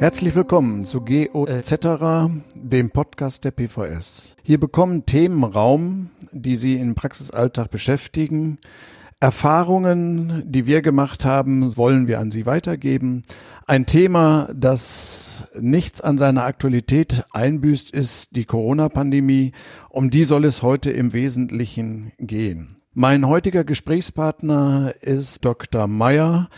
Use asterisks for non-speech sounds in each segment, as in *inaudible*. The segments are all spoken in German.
Herzlich willkommen zu GO etc., dem Podcast der PVS. Hier bekommen Themen Raum, die Sie im Praxisalltag beschäftigen. Erfahrungen, die wir gemacht haben, wollen wir an Sie weitergeben. Ein Thema, das nichts an seiner Aktualität einbüßt, ist die Corona-Pandemie. Um die soll es heute im Wesentlichen gehen. Mein heutiger Gesprächspartner ist Dr. Meyer.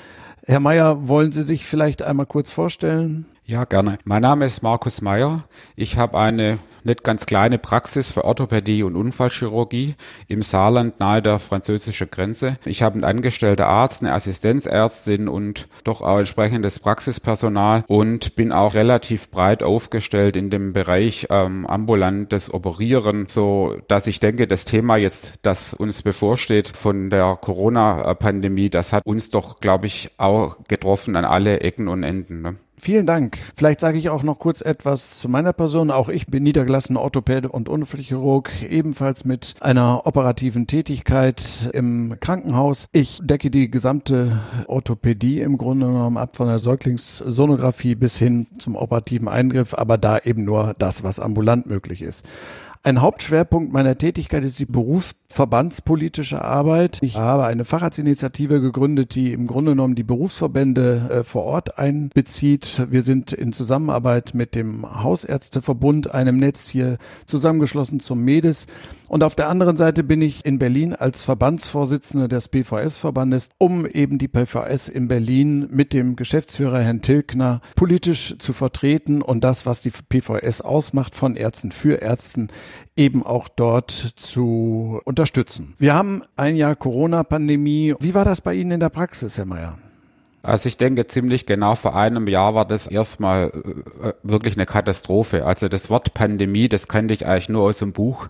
Herr Meyer, wollen Sie sich vielleicht einmal kurz vorstellen? Ja, gerne. Mein Name ist Markus Meyer. Ich habe eine nicht ganz kleine Praxis für Orthopädie und Unfallchirurgie im Saarland nahe der französischen Grenze. Ich habe einen angestellten Arzt, eine Assistenzärztin und doch auch entsprechendes Praxispersonal und bin auch relativ breit aufgestellt in dem Bereich ähm, ambulantes Operieren, so dass ich denke, das Thema jetzt, das uns bevorsteht von der Corona-Pandemie, das hat uns doch, glaube ich, auch getroffen an alle Ecken und Enden. Ne? Vielen Dank. Vielleicht sage ich auch noch kurz etwas zu meiner Person. Auch ich bin niedergelassener Orthopäde und Unfallchirurg, ebenfalls mit einer operativen Tätigkeit im Krankenhaus. Ich decke die gesamte Orthopädie im Grunde genommen ab, von der Säuglingssonographie bis hin zum operativen Eingriff, aber da eben nur das, was ambulant möglich ist. Ein Hauptschwerpunkt meiner Tätigkeit ist die berufsverbandspolitische Arbeit. Ich habe eine Facharztinitiative gegründet, die im Grunde genommen die Berufsverbände äh, vor Ort einbezieht. Wir sind in Zusammenarbeit mit dem Hausärzteverbund, einem Netz hier zusammengeschlossen zum MEDES. Und auf der anderen Seite bin ich in Berlin als Verbandsvorsitzender des PVS-Verbandes, um eben die PVS in Berlin mit dem Geschäftsführer Herrn Tilkner politisch zu vertreten und das, was die PVS ausmacht, von Ärzten für Ärzten eben auch dort zu unterstützen. Wir haben ein Jahr Corona-Pandemie. Wie war das bei Ihnen in der Praxis, Herr Mayer? Also ich denke ziemlich genau vor einem Jahr war das erstmal äh, wirklich eine Katastrophe. Also das Wort Pandemie, das kannte ich eigentlich nur aus dem Buch.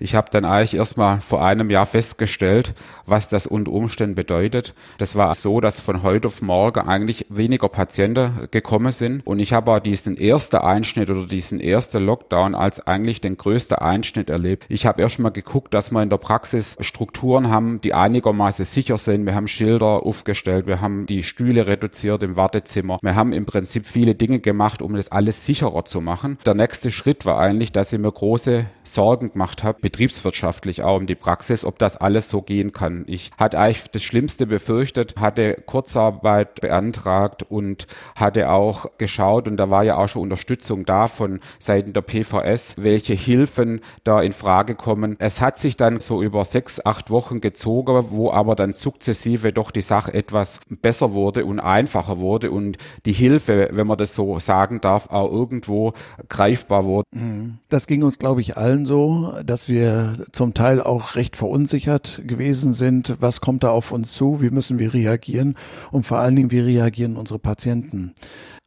Ich habe dann eigentlich erstmal vor einem Jahr festgestellt, was das unter Umständen bedeutet. Das war so, dass von heute auf morgen eigentlich weniger Patienten gekommen sind. Und ich habe diesen ersten Einschnitt oder diesen ersten Lockdown als eigentlich den größten Einschnitt erlebt. Ich habe erstmal geguckt, dass wir in der Praxis Strukturen haben, die einigermaßen sicher sind. Wir haben Schilder aufgestellt, wir haben die Stühle Stühle reduziert im Wartezimmer. Wir haben im Prinzip viele Dinge gemacht, um das alles sicherer zu machen. Der nächste Schritt war eigentlich, dass ich mir große Sorgen gemacht habe, betriebswirtschaftlich auch um die Praxis, ob das alles so gehen kann. Ich hatte eigentlich das Schlimmste befürchtet, hatte Kurzarbeit beantragt und hatte auch geschaut und da war ja auch schon Unterstützung da von Seiten der PVS, welche Hilfen da in Frage kommen. Es hat sich dann so über sechs, acht Wochen gezogen, wo aber dann sukzessive doch die Sache etwas besser wurde wurde und einfacher wurde und die Hilfe, wenn man das so sagen darf, auch irgendwo greifbar wurde. Mhm. Das ging uns, glaube ich, allen so, dass wir zum Teil auch recht verunsichert gewesen sind. Was kommt da auf uns zu? Wie müssen wir reagieren? Und vor allen Dingen, wie reagieren unsere Patienten?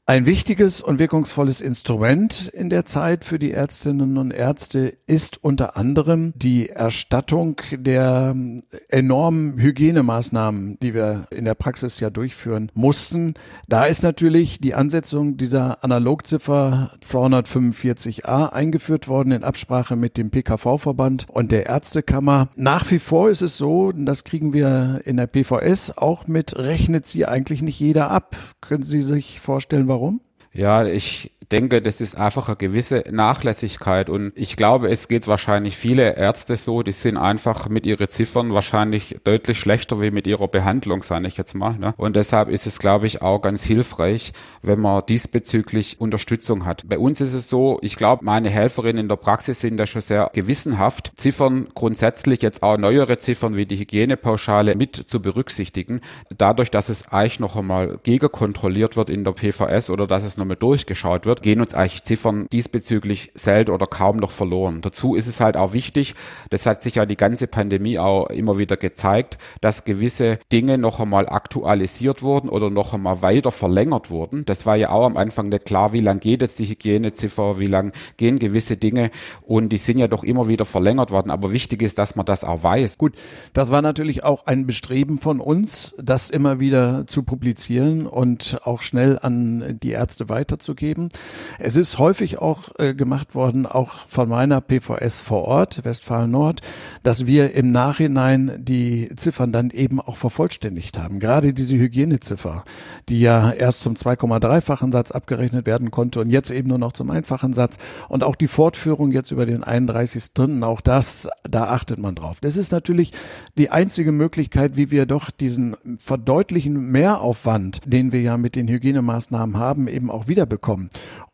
Ein wichtiges und wirkungsvolles Instrument in der Zeit für die Ärztinnen und Ärzte ist unter anderem die Erstattung der enormen Hygienemaßnahmen, die wir in der Praxis ja durchführen mussten. Da ist natürlich die Ansetzung dieser Analogziffer 245a eingeführt worden in Absprache mit dem PKV-Verband und der Ärztekammer. Nach wie vor ist es so, das kriegen wir in der PVS auch mit, rechnet sie eigentlich nicht jeder ab. Können Sie sich vorstellen, warum? Warum? Ja, ich denke, das ist einfach eine gewisse Nachlässigkeit und ich glaube, es geht wahrscheinlich viele Ärzte so, die sind einfach mit ihren Ziffern wahrscheinlich deutlich schlechter wie mit ihrer Behandlung, sage ich jetzt mal. Ne? Und deshalb ist es, glaube ich, auch ganz hilfreich, wenn man diesbezüglich Unterstützung hat. Bei uns ist es so, ich glaube, meine Helferinnen in der Praxis sind da schon sehr gewissenhaft, Ziffern grundsätzlich jetzt auch neuere Ziffern wie die Hygienepauschale mit zu berücksichtigen, dadurch, dass es eigentlich noch einmal gegenkontrolliert wird in der PVS oder dass es nochmal durchgeschaut wird, gehen uns eigentlich Ziffern diesbezüglich selten oder kaum noch verloren. Dazu ist es halt auch wichtig, das hat sich ja die ganze Pandemie auch immer wieder gezeigt, dass gewisse Dinge noch einmal aktualisiert wurden oder noch einmal weiter verlängert wurden. Das war ja auch am Anfang nicht klar, wie lang geht jetzt die Hygieneziffer, wie lang gehen gewisse Dinge und die sind ja doch immer wieder verlängert worden. Aber wichtig ist, dass man das auch weiß. Gut, das war natürlich auch ein Bestreben von uns, das immer wieder zu publizieren und auch schnell an die Ärzte weiterzugeben. Es ist häufig auch äh, gemacht worden, auch von meiner PVS vor Ort, Westfalen Nord, dass wir im Nachhinein die Ziffern dann eben auch vervollständigt haben. Gerade diese Hygieneziffer, die ja erst zum 2,3-fachen Satz abgerechnet werden konnte und jetzt eben nur noch zum einfachen Satz und auch die Fortführung jetzt über den 31.3., auch das, da achtet man drauf. Das ist natürlich die einzige Möglichkeit, wie wir doch diesen verdeutlichen Mehraufwand, den wir ja mit den Hygienemaßnahmen haben, eben auch wiederbekommen.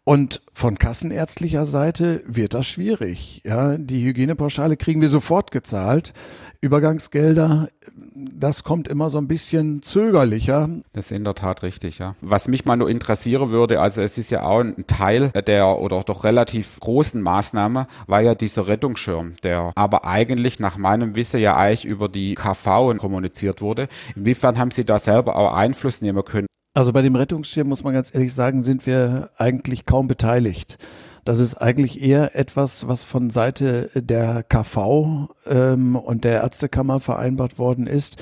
Und von kassenärztlicher Seite wird das schwierig. Ja, die Hygienepauschale kriegen wir sofort gezahlt. Übergangsgelder, das kommt immer so ein bisschen zögerlicher. Das ist in der Tat richtig, ja. Was mich mal nur interessieren würde, also es ist ja auch ein Teil der oder doch relativ großen Maßnahme, war ja dieser Rettungsschirm, der aber eigentlich nach meinem Wissen ja eigentlich über die KV kommuniziert wurde. Inwiefern haben Sie da selber auch Einfluss nehmen können? Also bei dem Rettungsschirm muss man ganz ehrlich sagen, sind wir eigentlich kaum beteiligt. Das ist eigentlich eher etwas, was von Seite der KV ähm, und der Ärztekammer vereinbart worden ist.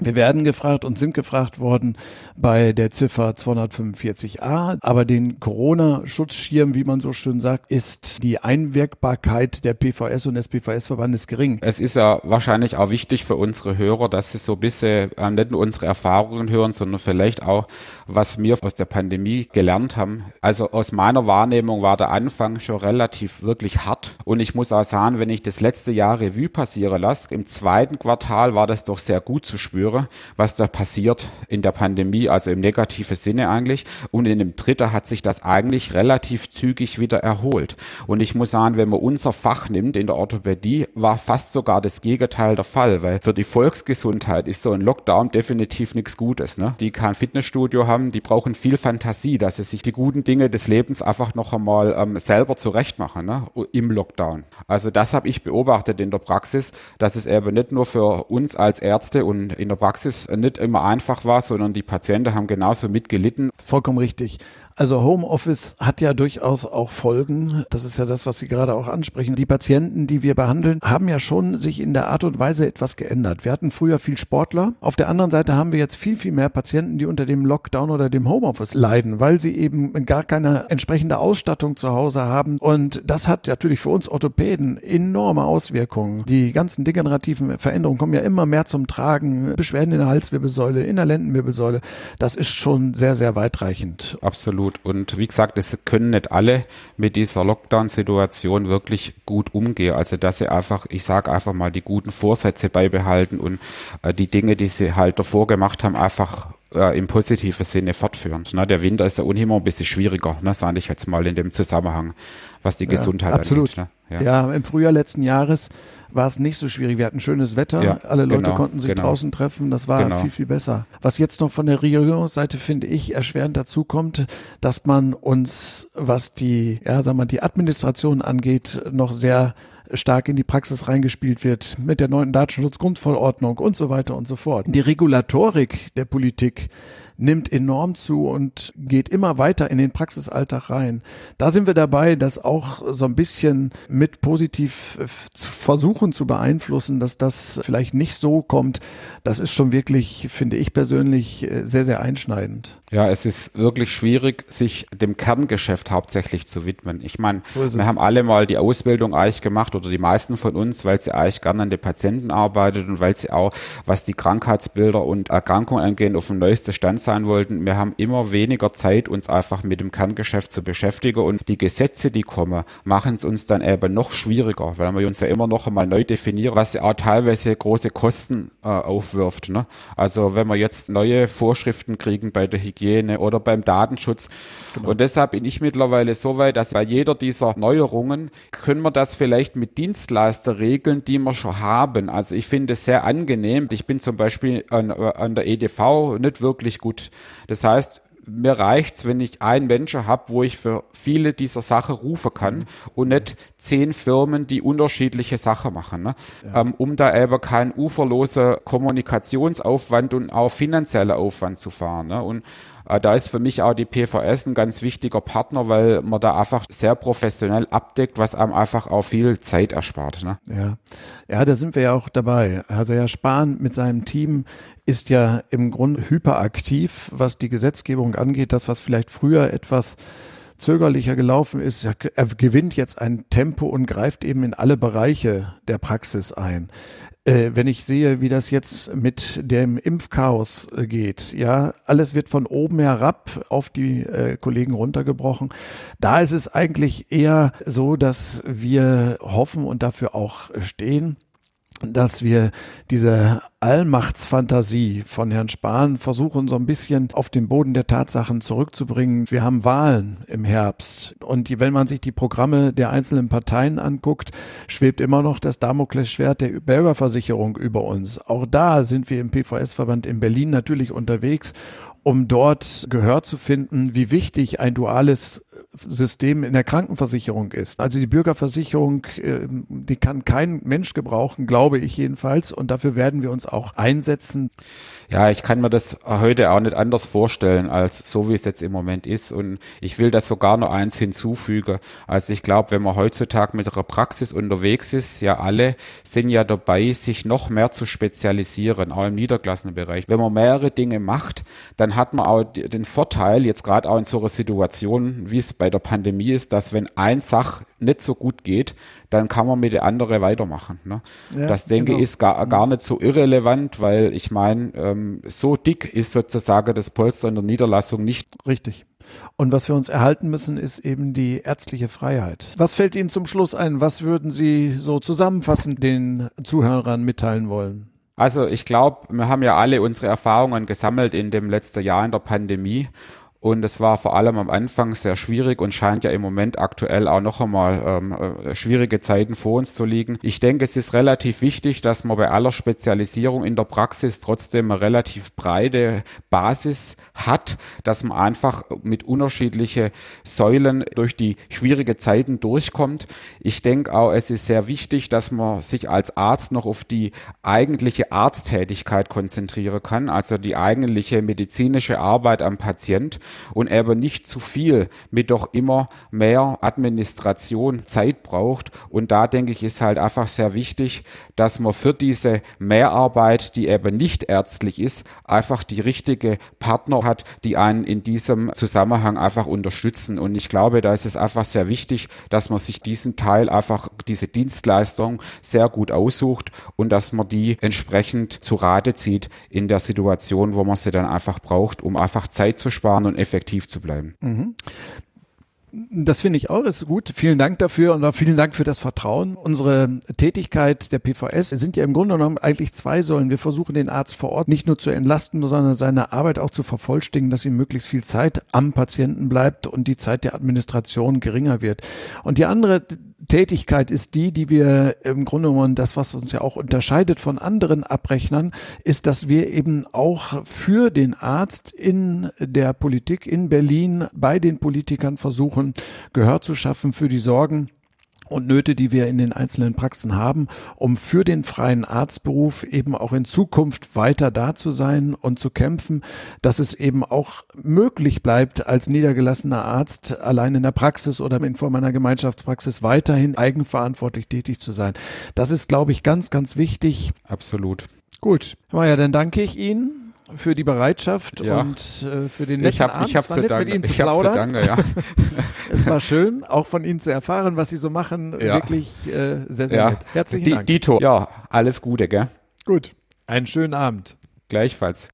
Wir werden gefragt und sind gefragt worden bei der Ziffer 245a, aber den Corona-Schutzschirm, wie man so schön sagt, ist die Einwirkbarkeit der PVS und des PVS-Verbandes gering. Es ist ja wahrscheinlich auch wichtig für unsere Hörer, dass sie so ein bisschen äh, nicht nur unsere Erfahrungen hören, sondern vielleicht auch, was wir aus der Pandemie gelernt haben. Also aus meiner Wahrnehmung war der Anfang schon relativ wirklich hart und ich muss auch sagen, wenn ich das letzte Jahr Revue passieren lasse, im zweiten Quartal war das doch sehr gut zu spüren spüre, was da passiert in der Pandemie, also im negativen Sinne eigentlich. Und in dem dritten hat sich das eigentlich relativ zügig wieder erholt. Und ich muss sagen, wenn man unser Fach nimmt in der Orthopädie, war fast sogar das Gegenteil der Fall, weil für die Volksgesundheit ist so ein Lockdown definitiv nichts Gutes. Ne? Die kein Fitnessstudio haben, die brauchen viel Fantasie, dass sie sich die guten Dinge des Lebens einfach noch einmal ähm, selber zurechtmachen ne? im Lockdown. Also das habe ich beobachtet in der Praxis, dass es eben nicht nur für uns als Ärzte und in der Praxis nicht immer einfach war, sondern die Patienten haben genauso mitgelitten. Vollkommen richtig. Also Homeoffice hat ja durchaus auch Folgen. Das ist ja das, was Sie gerade auch ansprechen. Die Patienten, die wir behandeln, haben ja schon sich in der Art und Weise etwas geändert. Wir hatten früher viel Sportler. Auf der anderen Seite haben wir jetzt viel, viel mehr Patienten, die unter dem Lockdown oder dem Homeoffice leiden, weil sie eben gar keine entsprechende Ausstattung zu Hause haben. Und das hat natürlich für uns Orthopäden enorme Auswirkungen. Die ganzen degenerativen Veränderungen kommen ja immer mehr zum Tragen. Beschwerden in der Halswirbelsäule, in der Lendenwirbelsäule. Das ist schon sehr, sehr weitreichend. Absolut absolut. Und wie gesagt, es können nicht alle mit dieser Lockdown-Situation wirklich gut umgehen. Also dass sie einfach, ich sage einfach mal, die guten Vorsätze beibehalten und äh, die Dinge, die sie halt davor gemacht haben, einfach äh, im positiven Sinne fortführen. Ne? Der Winter ist ja ohnehin immer ein bisschen schwieriger, ne, sage ich jetzt mal in dem Zusammenhang, was die ja, Gesundheit absolut. angeht. Ne? Ja. ja, im Frühjahr letzten Jahres war es nicht so schwierig. Wir hatten schönes Wetter, ja, alle Leute genau, konnten sich genau. draußen treffen, das war genau. viel, viel besser. Was jetzt noch von der Regierungsseite, finde ich, erschwerend dazu kommt, dass man uns, was die, ja, sagen wir, die Administration angeht, noch sehr stark in die Praxis reingespielt wird mit der neuen Datenschutzgrundverordnung und so weiter und so fort. Die Regulatorik der Politik nimmt enorm zu und geht immer weiter in den Praxisalltag rein. Da sind wir dabei, das auch so ein bisschen mit positiv zu versuchen zu beeinflussen, dass das vielleicht nicht so kommt. Das ist schon wirklich, finde ich persönlich, sehr, sehr einschneidend. Ja, es ist wirklich schwierig, sich dem Kerngeschäft hauptsächlich zu widmen. Ich meine, so wir haben alle mal die Ausbildung eigentlich gemacht oder die meisten von uns, weil sie eigentlich gerne an den Patienten arbeitet und weil sie auch, was die Krankheitsbilder und Erkrankungen angehen, auf dem neuesten Stand sein wollten. Wir haben immer weniger Zeit, uns einfach mit dem Kerngeschäft zu beschäftigen und die Gesetze, die kommen, machen es uns dann eben noch schwieriger, weil wir uns ja immer noch einmal neu definieren, was ja auch teilweise große Kosten äh, aufwirft. Ne? Also wenn wir jetzt neue Vorschriften kriegen bei der Hygiene, oder beim Datenschutz. Genau. Und deshalb bin ich mittlerweile so weit, dass bei jeder dieser Neuerungen können wir das vielleicht mit Dienstleister regeln, die wir schon haben. Also ich finde es sehr angenehm. Ich bin zum Beispiel an, an der EDV nicht wirklich gut. Das heißt, mir reicht's, wenn ich einen Menschen habe, wo ich für viele dieser Sachen rufen kann und nicht zehn Firmen, die unterschiedliche Sachen machen, ne? Ja. Ähm, um da eben keinen uferlosen Kommunikationsaufwand und auch finanzieller Aufwand zu fahren. Ne? Und da ist für mich auch die PVS ein ganz wichtiger Partner, weil man da einfach sehr professionell abdeckt, was einem einfach auch viel Zeit erspart. Ne? Ja. ja, da sind wir ja auch dabei. Also Herr Spahn mit seinem Team ist ja im Grunde hyperaktiv, was die Gesetzgebung angeht. Das, was vielleicht früher etwas zögerlicher gelaufen ist, er gewinnt jetzt ein Tempo und greift eben in alle Bereiche der Praxis ein äh, wenn ich sehe, wie das jetzt mit dem Impfchaos äh, geht, ja, alles wird von oben herab auf die äh, Kollegen runtergebrochen. Da ist es eigentlich eher so, dass wir hoffen und dafür auch stehen, dass wir diese Allmachtsfantasie von Herrn Spahn versuchen, so ein bisschen auf den Boden der Tatsachen zurückzubringen. Wir haben Wahlen im Herbst. Und wenn man sich die Programme der einzelnen Parteien anguckt, schwebt immer noch das Damoklesschwert der Bürgerversicherung über uns. Auch da sind wir im PVS-Verband in Berlin natürlich unterwegs um dort Gehör zu finden, wie wichtig ein duales System in der Krankenversicherung ist. Also die Bürgerversicherung, äh, die kann kein Mensch gebrauchen, glaube ich jedenfalls. Und dafür werden wir uns auch einsetzen. Ja, ich kann mir das heute auch nicht anders vorstellen, als so wie es jetzt im Moment ist. Und ich will das sogar noch eins hinzufügen. Also ich glaube, wenn man heutzutage mit einer Praxis unterwegs ist, ja alle sind ja dabei, sich noch mehr zu spezialisieren, auch im niedergelassenen Bereich. Wenn man mehrere Dinge macht, dann hat man auch den Vorteil, jetzt gerade auch in so einer Situation, wie es bei der Pandemie ist, dass wenn ein Sach nicht so gut geht, dann kann man mit der andere weitermachen. Ne? Ja, das denke ich genau. ist gar, gar nicht so irrelevant, weil ich meine, ähm, so dick ist sozusagen das Polster in der Niederlassung nicht. Richtig. Und was wir uns erhalten müssen, ist eben die ärztliche Freiheit. Was fällt Ihnen zum Schluss ein? Was würden Sie so zusammenfassend den Zuhörern mitteilen wollen? Also ich glaube, wir haben ja alle unsere Erfahrungen gesammelt in dem letzten Jahr in der Pandemie und es war vor allem am Anfang sehr schwierig und scheint ja im Moment aktuell auch noch einmal ähm, äh, schwierige Zeiten vor uns zu liegen. Ich denke, es ist relativ wichtig, dass man bei aller Spezialisierung in der Praxis trotzdem eine relativ breite Basis hat, dass man einfach mit unterschiedliche Säulen durch die schwierige Zeiten durchkommt. Ich denke auch, es ist sehr wichtig, dass man sich als Arzt noch auf die eigentliche Arzttätigkeit konzentrieren kann, also die eigentliche medizinische Arbeit am Patient und aber nicht zu viel mit doch immer mehr Administration Zeit braucht. Und da denke ich, ist halt einfach sehr wichtig, dass man für diese Mehrarbeit, die eben nicht ärztlich ist, einfach die richtige Partner hat, die einen in diesem Zusammenhang einfach unterstützen. Und ich glaube, da ist es einfach sehr wichtig, dass man sich diesen Teil einfach, diese Dienstleistung sehr gut aussucht und dass man die entsprechend zu Rate zieht in der Situation, wo man sie dann einfach braucht, um einfach Zeit zu sparen und effektiv zu bleiben. Mhm. Das finde ich auch, ist gut. Vielen Dank dafür und auch vielen Dank für das Vertrauen. Unsere Tätigkeit der PVS sind ja im Grunde genommen eigentlich zwei Säulen. Wir versuchen den Arzt vor Ort nicht nur zu entlasten, sondern seine Arbeit auch zu vervollständigen, dass ihm möglichst viel Zeit am Patienten bleibt und die Zeit der Administration geringer wird. Und die andere Tätigkeit ist die, die wir im Grunde genommen, das, was uns ja auch unterscheidet von anderen Abrechnern, ist, dass wir eben auch für den Arzt in der Politik in Berlin bei den Politikern versuchen, Gehör zu schaffen für die Sorgen, und Nöte, die wir in den einzelnen Praxen haben, um für den freien Arztberuf eben auch in Zukunft weiter da zu sein und zu kämpfen, dass es eben auch möglich bleibt, als niedergelassener Arzt allein in der Praxis oder in Form einer Gemeinschaftspraxis weiterhin eigenverantwortlich tätig zu sein. Das ist, glaube ich, ganz, ganz wichtig. Absolut. Gut. Herr Mayer, dann danke ich Ihnen für die Bereitschaft ja. und äh, für den netten ich hab, Abend. Ich habe zu danken. Ich habe zu danken, ja. *laughs* es war schön, auch von Ihnen zu erfahren, was Sie so machen. Ja. Wirklich äh, sehr, sehr ja. nett. Herzlichen D Dank. Dito, ja, alles Gute, gell? Gut, einen schönen Abend. Gleichfalls.